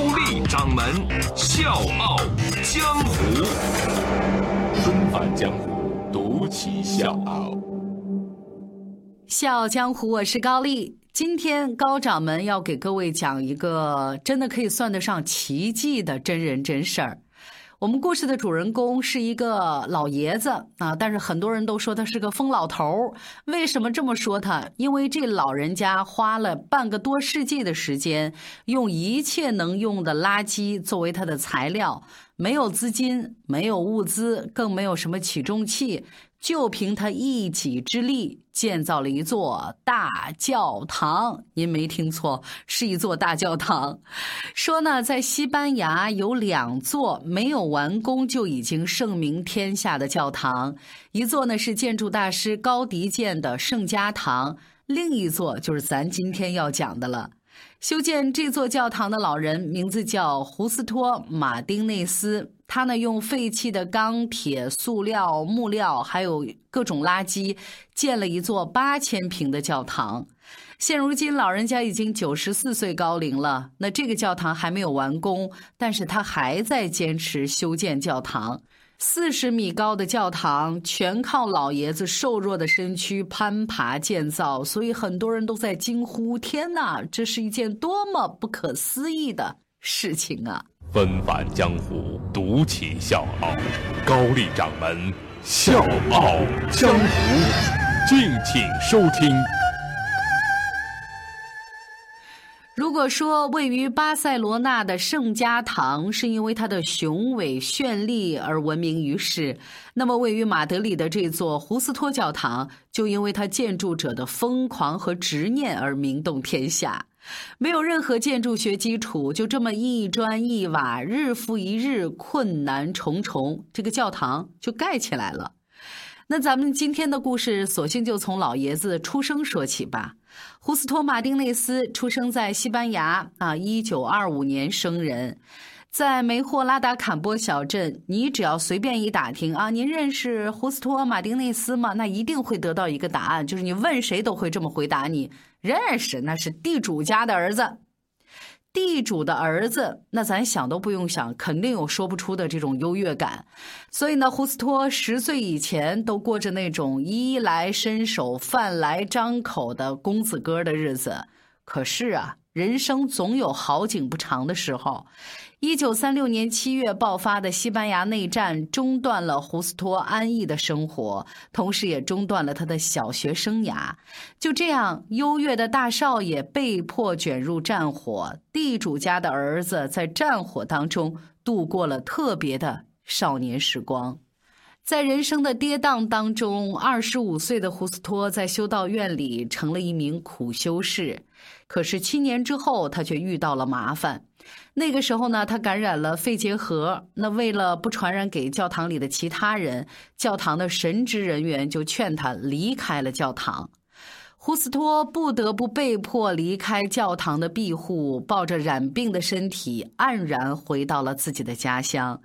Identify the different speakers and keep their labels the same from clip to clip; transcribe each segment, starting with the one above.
Speaker 1: 高丽掌门笑傲江湖，
Speaker 2: 重返江湖，独骑笑傲。
Speaker 3: 笑傲江湖，我是高丽。今天高掌门要给各位讲一个真的可以算得上奇迹的真人真事儿。我们故事的主人公是一个老爷子啊，但是很多人都说他是个疯老头儿。为什么这么说他？因为这老人家花了半个多世纪的时间，用一切能用的垃圾作为他的材料，没有资金，没有物资，更没有什么起重器。就凭他一己之力建造了一座大教堂，您没听错，是一座大教堂。说呢，在西班牙有两座没有完工就已经盛名天下的教堂，一座呢是建筑大师高迪建的圣家堂，另一座就是咱今天要讲的了。修建这座教堂的老人名字叫胡斯托·马丁内斯。他呢，用废弃的钢铁、塑料、木料，还有各种垃圾，建了一座八千平的教堂。现如今，老人家已经九十四岁高龄了。那这个教堂还没有完工，但是他还在坚持修建教堂。四十米高的教堂，全靠老爷子瘦弱的身躯攀爬建造，所以很多人都在惊呼：“天哪，这是一件多么不可思议的事情啊！”
Speaker 2: 纷返江湖，独起笑傲。高丽掌门笑傲江湖，敬请收听。
Speaker 3: 如果说位于巴塞罗那的圣家堂是因为它的雄伟绚丽而闻名于世，那么位于马德里的这座胡斯托教堂就因为它建筑者的疯狂和执念而名动天下。没有任何建筑学基础，就这么一砖一瓦，日复一日，困难重重，这个教堂就盖起来了。那咱们今天的故事，索性就从老爷子出生说起吧。胡斯托·马丁内斯出生在西班牙，啊，一九二五年生人。在梅霍拉达坎波小镇，你只要随便一打听啊，您认识胡斯托·马丁内斯吗？那一定会得到一个答案，就是你问谁都会这么回答你：认识，那是地主家的儿子。地主的儿子，那咱想都不用想，肯定有说不出的这种优越感。所以呢，胡斯托十岁以前都过着那种衣来伸手、饭来张口的公子哥的日子。可是啊，人生总有好景不长的时候。一九三六年七月爆发的西班牙内战中断了胡斯托安逸的生活，同时也中断了他的小学生涯。就这样，优越的大少爷被迫卷入战火，地主家的儿子在战火当中度过了特别的少年时光。在人生的跌宕当中，二十五岁的胡斯托在修道院里成了一名苦修士。可是七年之后，他却遇到了麻烦。那个时候呢，他感染了肺结核。那为了不传染给教堂里的其他人，教堂的神职人员就劝他离开了教堂。胡斯托不得不被迫离开教堂的庇护，抱着染病的身体，黯然回到了自己的家乡。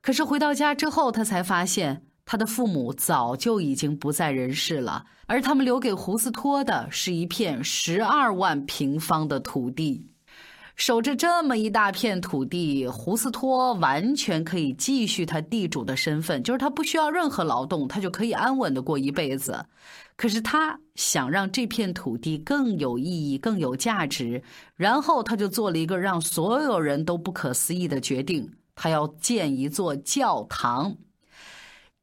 Speaker 3: 可是回到家之后，他才发现他的父母早就已经不在人世了，而他们留给胡斯托的是一片十二万平方的土地。守着这么一大片土地，胡斯托完全可以继续他地主的身份，就是他不需要任何劳动，他就可以安稳的过一辈子。可是他想让这片土地更有意义、更有价值，然后他就做了一个让所有人都不可思议的决定：他要建一座教堂。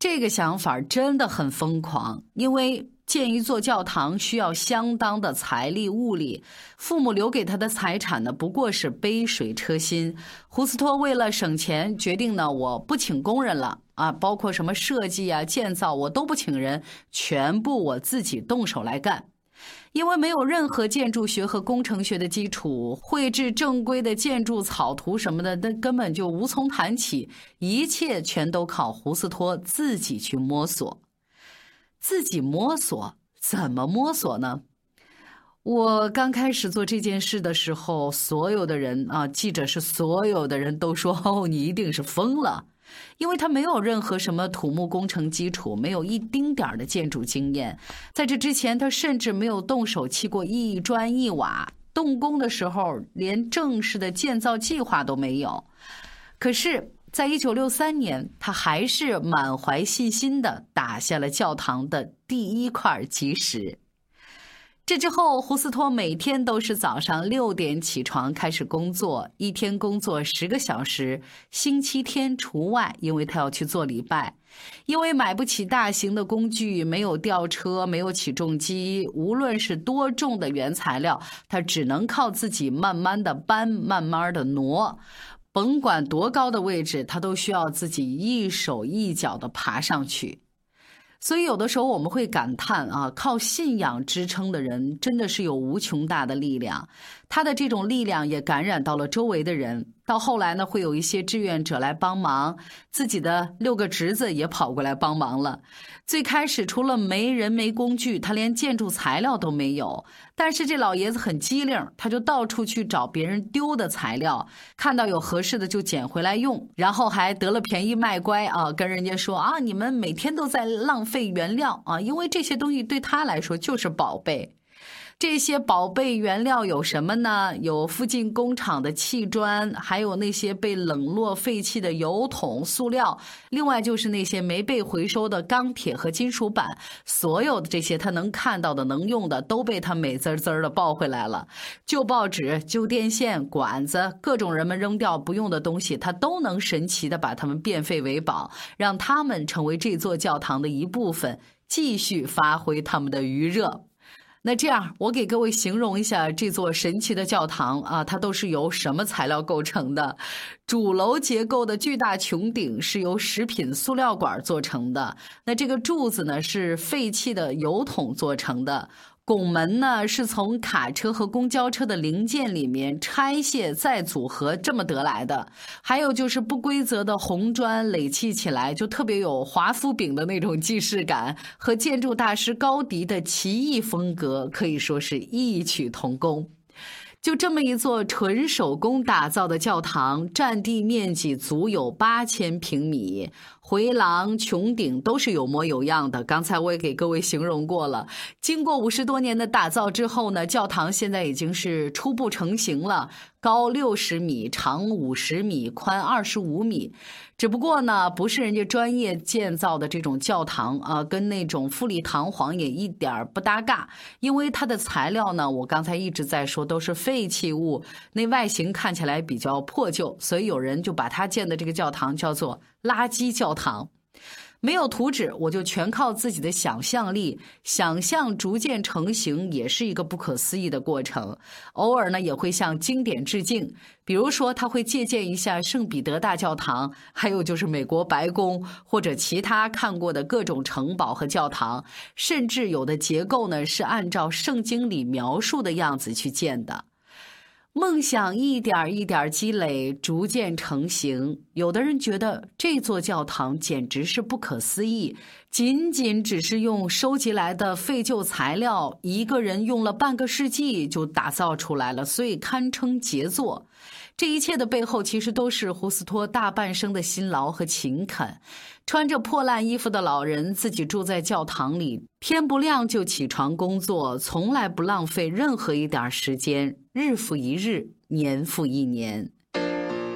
Speaker 3: 这个想法真的很疯狂，因为。建一座教堂需要相当的财力物力，父母留给他的财产呢不过是杯水车薪。胡斯托为了省钱，决定呢我不请工人了啊，包括什么设计啊、建造我都不请人，全部我自己动手来干。因为没有任何建筑学和工程学的基础，绘制正规的建筑草图什么的，那根本就无从谈起。一切全都靠胡斯托自己去摸索，自己摸索，怎么摸索呢？我刚开始做这件事的时候，所有的人啊，记者是所有的人都说：“哦，你一定是疯了。”因为他没有任何什么土木工程基础，没有一丁点儿的建筑经验。在这之前，他甚至没有动手砌过一砖一瓦。动工的时候，连正式的建造计划都没有。可是，在一九六三年，他还是满怀信心的打下了教堂的第一块基石。这之后，胡斯托每天都是早上六点起床开始工作，一天工作十个小时，星期天除外，因为他要去做礼拜。因为买不起大型的工具，没有吊车，没有起重机，无论是多重的原材料，他只能靠自己慢慢的搬，慢慢的挪。甭管多高的位置，他都需要自己一手一脚的爬上去。所以，有的时候我们会感叹啊，靠信仰支撑的人真的是有无穷大的力量。他的这种力量也感染到了周围的人。到后来呢，会有一些志愿者来帮忙，自己的六个侄子也跑过来帮忙了。最开始除了没人没工具，他连建筑材料都没有。但是这老爷子很机灵，他就到处去找别人丢的材料，看到有合适的就捡回来用，然后还得了便宜卖乖啊，跟人家说啊，你们每天都在浪费原料啊，因为这些东西对他来说就是宝贝。这些宝贝原料有什么呢？有附近工厂的砌砖，还有那些被冷落废弃的油桶、塑料，另外就是那些没被回收的钢铁和金属板。所有的这些他能看到的、能用的，都被他美滋滋的抱回来了。旧报纸、旧电线、管子，各种人们扔掉不用的东西，他都能神奇的把它们变废为宝，让他们成为这座教堂的一部分，继续发挥他们的余热。那这样，我给各位形容一下这座神奇的教堂啊，它都是由什么材料构成的？主楼结构的巨大穹顶是由食品塑料管做成的，那这个柱子呢是废弃的油桶做成的。拱门呢，是从卡车和公交车的零件里面拆卸再组合这么得来的。还有就是不规则的红砖垒砌起来，就特别有华夫饼的那种既视感，和建筑大师高迪的奇异风格可以说是异曲同工。就这么一座纯手工打造的教堂，占地面积足有八千平米，回廊、穹顶都是有模有样的。刚才我也给各位形容过了。经过五十多年的打造之后呢，教堂现在已经是初步成型了。高六十米，长五十米，宽二十五米。只不过呢，不是人家专业建造的这种教堂啊，跟那种富丽堂皇也一点儿不搭嘎。因为它的材料呢，我刚才一直在说都是废弃物，那外形看起来比较破旧，所以有人就把它建的这个教堂叫做“垃圾教堂”。没有图纸，我就全靠自己的想象力。想象逐渐成型，也是一个不可思议的过程。偶尔呢，也会向经典致敬，比如说他会借鉴一下圣彼得大教堂，还有就是美国白宫或者其他看过的各种城堡和教堂，甚至有的结构呢是按照圣经里描述的样子去建的。梦想一点一点积累，逐渐成型。有的人觉得这座教堂简直是不可思议，仅仅只是用收集来的废旧材料，一个人用了半个世纪就打造出来了，所以堪称杰作。这一切的背后，其实都是胡斯托大半生的辛劳和勤恳。穿着破烂衣服的老人自己住在教堂里，天不亮就起床工作，从来不浪费任何一点时间，日复一日，年复一年。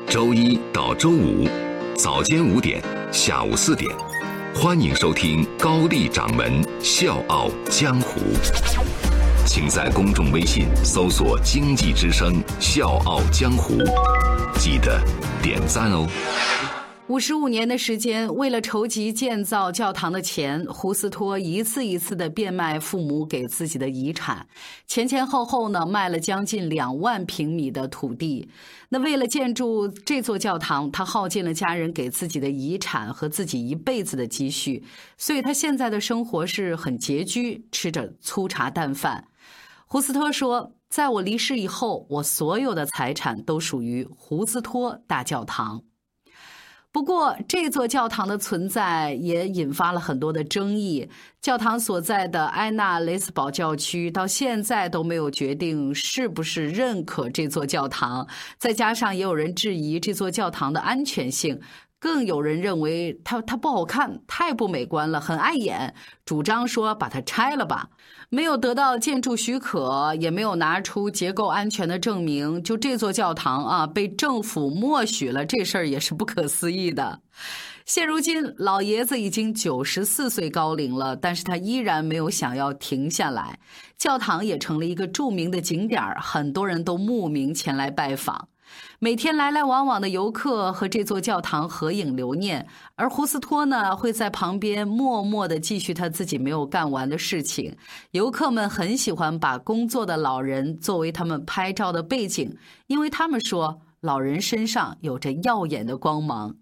Speaker 1: 周一到周五，早间五点，下午四点，欢迎收听高丽掌门笑傲江湖。请在公众微信搜索“经济之声笑傲江湖”，记得点赞哦。
Speaker 3: 五十五年的时间，为了筹集建造教堂的钱，胡斯托一次一次的变卖父母给自己的遗产，前前后后呢卖了将近两万平米的土地。那为了建筑这座教堂，他耗尽了家人给自己的遗产和自己一辈子的积蓄，所以他现在的生活是很拮据，吃着粗茶淡饭。胡斯托说：“在我离世以后，我所有的财产都属于胡斯托大教堂。”不过，这座教堂的存在也引发了很多的争议。教堂所在的埃纳雷斯堡教区到现在都没有决定是不是认可这座教堂。再加上也有人质疑这座教堂的安全性。更有人认为它它不好看，太不美观了，很碍眼，主张说把它拆了吧。没有得到建筑许可，也没有拿出结构安全的证明，就这座教堂啊，被政府默许了，这事儿也是不可思议的。现如今，老爷子已经九十四岁高龄了，但是他依然没有想要停下来。教堂也成了一个著名的景点很多人都慕名前来拜访。每天来来往往的游客和这座教堂合影留念，而胡斯托呢会在旁边默默的继续他自己没有干完的事情。游客们很喜欢把工作的老人作为他们拍照的背景，因为他们说老人身上有着耀眼的光芒。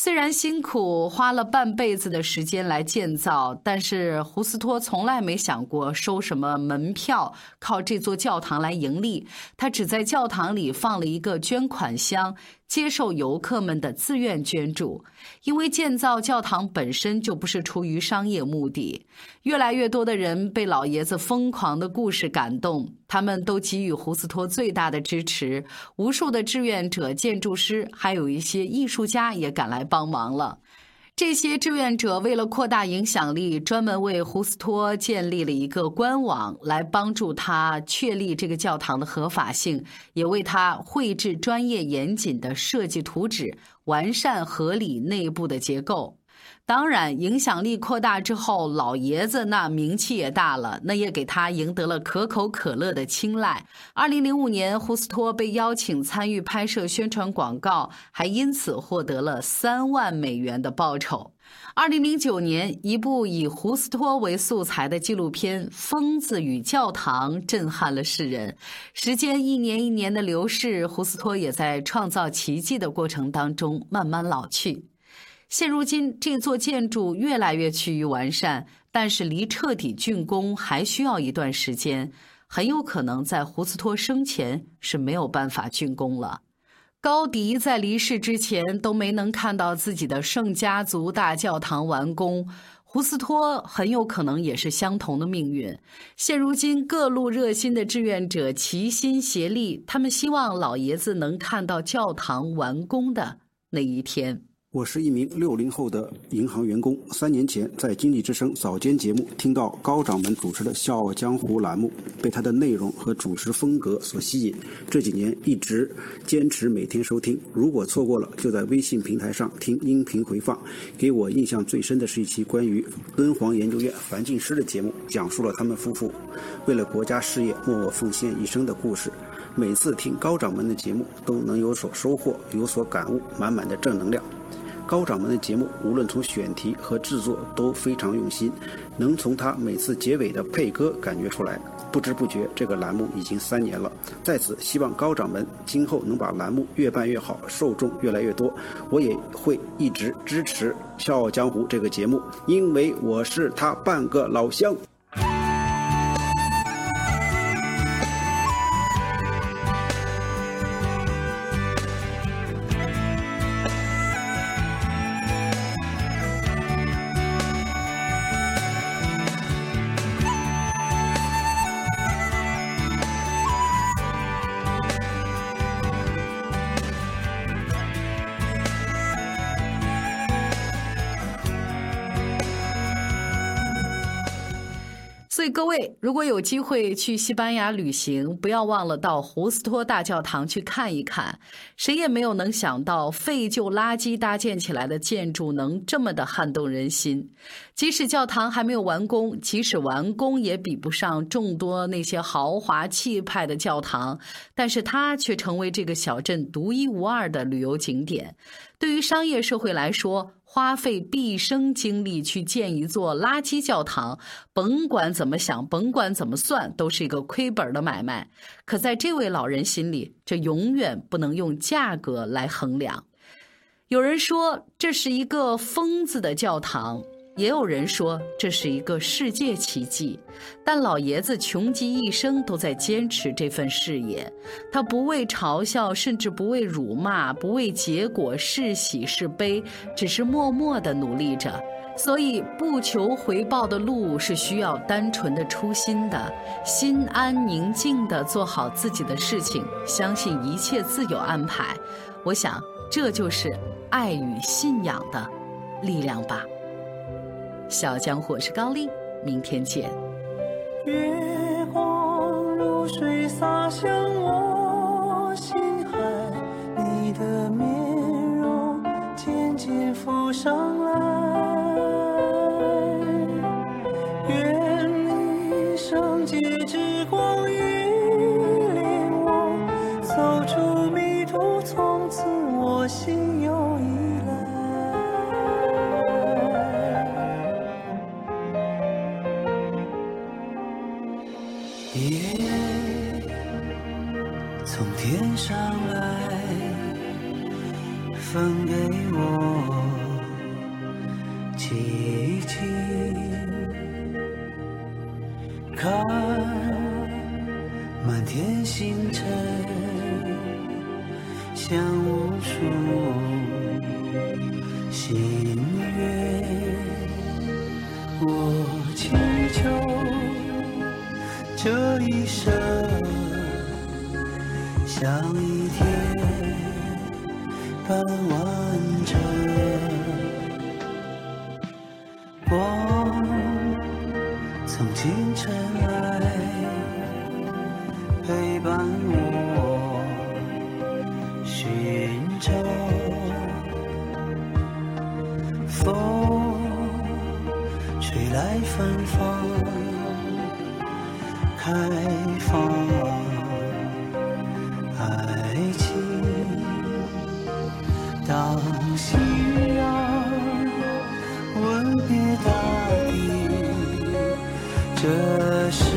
Speaker 3: 虽然辛苦花了半辈子的时间来建造，但是胡斯托从来没想过收什么门票，靠这座教堂来盈利。他只在教堂里放了一个捐款箱。接受游客们的自愿捐助，因为建造教堂本身就不是出于商业目的。越来越多的人被老爷子疯狂的故事感动，他们都给予胡斯托最大的支持。无数的志愿者、建筑师，还有一些艺术家也赶来帮忙了。这些志愿者为了扩大影响力，专门为胡斯托建立了一个官网，来帮助他确立这个教堂的合法性，也为他绘制专业严谨的设计图纸，完善合理内部的结构。当然，影响力扩大之后，老爷子那名气也大了，那也给他赢得了可口可乐的青睐。二零零五年，胡斯托被邀请参与拍摄宣传广告，还因此获得了三万美元的报酬。二零零九年，一部以胡斯托为素材的纪录片《疯子与教堂》震撼了世人。时间一年一年的流逝，胡斯托也在创造奇迹的过程当中慢慢老去。现如今，这座建筑越来越趋于完善，但是离彻底竣工还需要一段时间，很有可能在胡斯托生前是没有办法竣工了。高迪在离世之前都没能看到自己的圣家族大教堂完工，胡斯托很有可能也是相同的命运。现如今，各路热心的志愿者齐心协力，他们希望老爷子能看到教堂完工的那一天。
Speaker 4: 我是一名六零后的银行员工。三年前，在《经济之声》早间节目听到高掌门主持的《笑傲江湖》栏目，被他的内容和主持风格所吸引。这几年一直坚持每天收听，如果错过了，就在微信平台上听音频回放。给我印象最深的是一期关于敦煌研究院樊进师的节目，讲述了他们夫妇为了国家事业默默奉献一生的故事。每次听高掌门的节目，都能有所收获，有所感悟，满满的正能量。高掌门的节目，无论从选题和制作都非常用心，能从他每次结尾的配歌感觉出来。不知不觉，这个栏目已经三年了。在此，希望高掌门今后能把栏目越办越好，受众越来越多。我也会一直支持《笑傲江湖》这个节目，因为我是他半个老乡。
Speaker 3: 如果有机会去西班牙旅行，不要忘了到胡斯托大教堂去看一看。谁也没有能想到，废旧垃圾搭建起来的建筑能这么的撼动人心。即使教堂还没有完工，即使完工也比不上众多那些豪华气派的教堂，但是它却成为这个小镇独一无二的旅游景点。对于商业社会来说，花费毕生精力去建一座垃圾教堂，甭管怎么想，甭管怎么算，都是一个亏本的买卖。可在这位老人心里，这永远不能用价格来衡量。有人说这是一个疯子的教堂，也有人说这是一个世界奇迹，但老爷子穷极一生都在坚持这份事业。他不为嘲笑，甚至不为辱骂，不为结果是喜是悲，只是默默地努力着。所以，不求回报的路是需要单纯的初心的，心安宁静地做好自己的事情，相信一切自有安排。我想，这就是爱与信仰的力量吧。小江湖是高丽，明天见。
Speaker 5: 月光如水洒向我心海，你的面容渐渐浮上来。将无数心愿，我祈求。这一生像一天般完整，光从清晨芬芳。开放爱情，当夕阳吻别大地，这是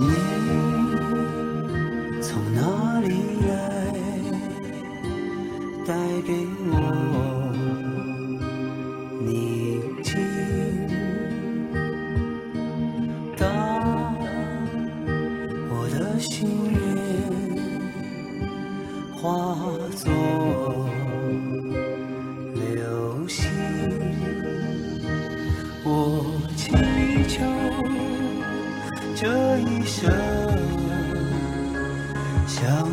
Speaker 5: 你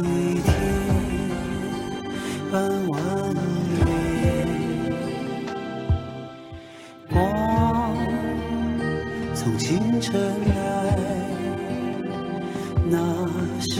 Speaker 5: 一天半弯月，光从清晨来，那是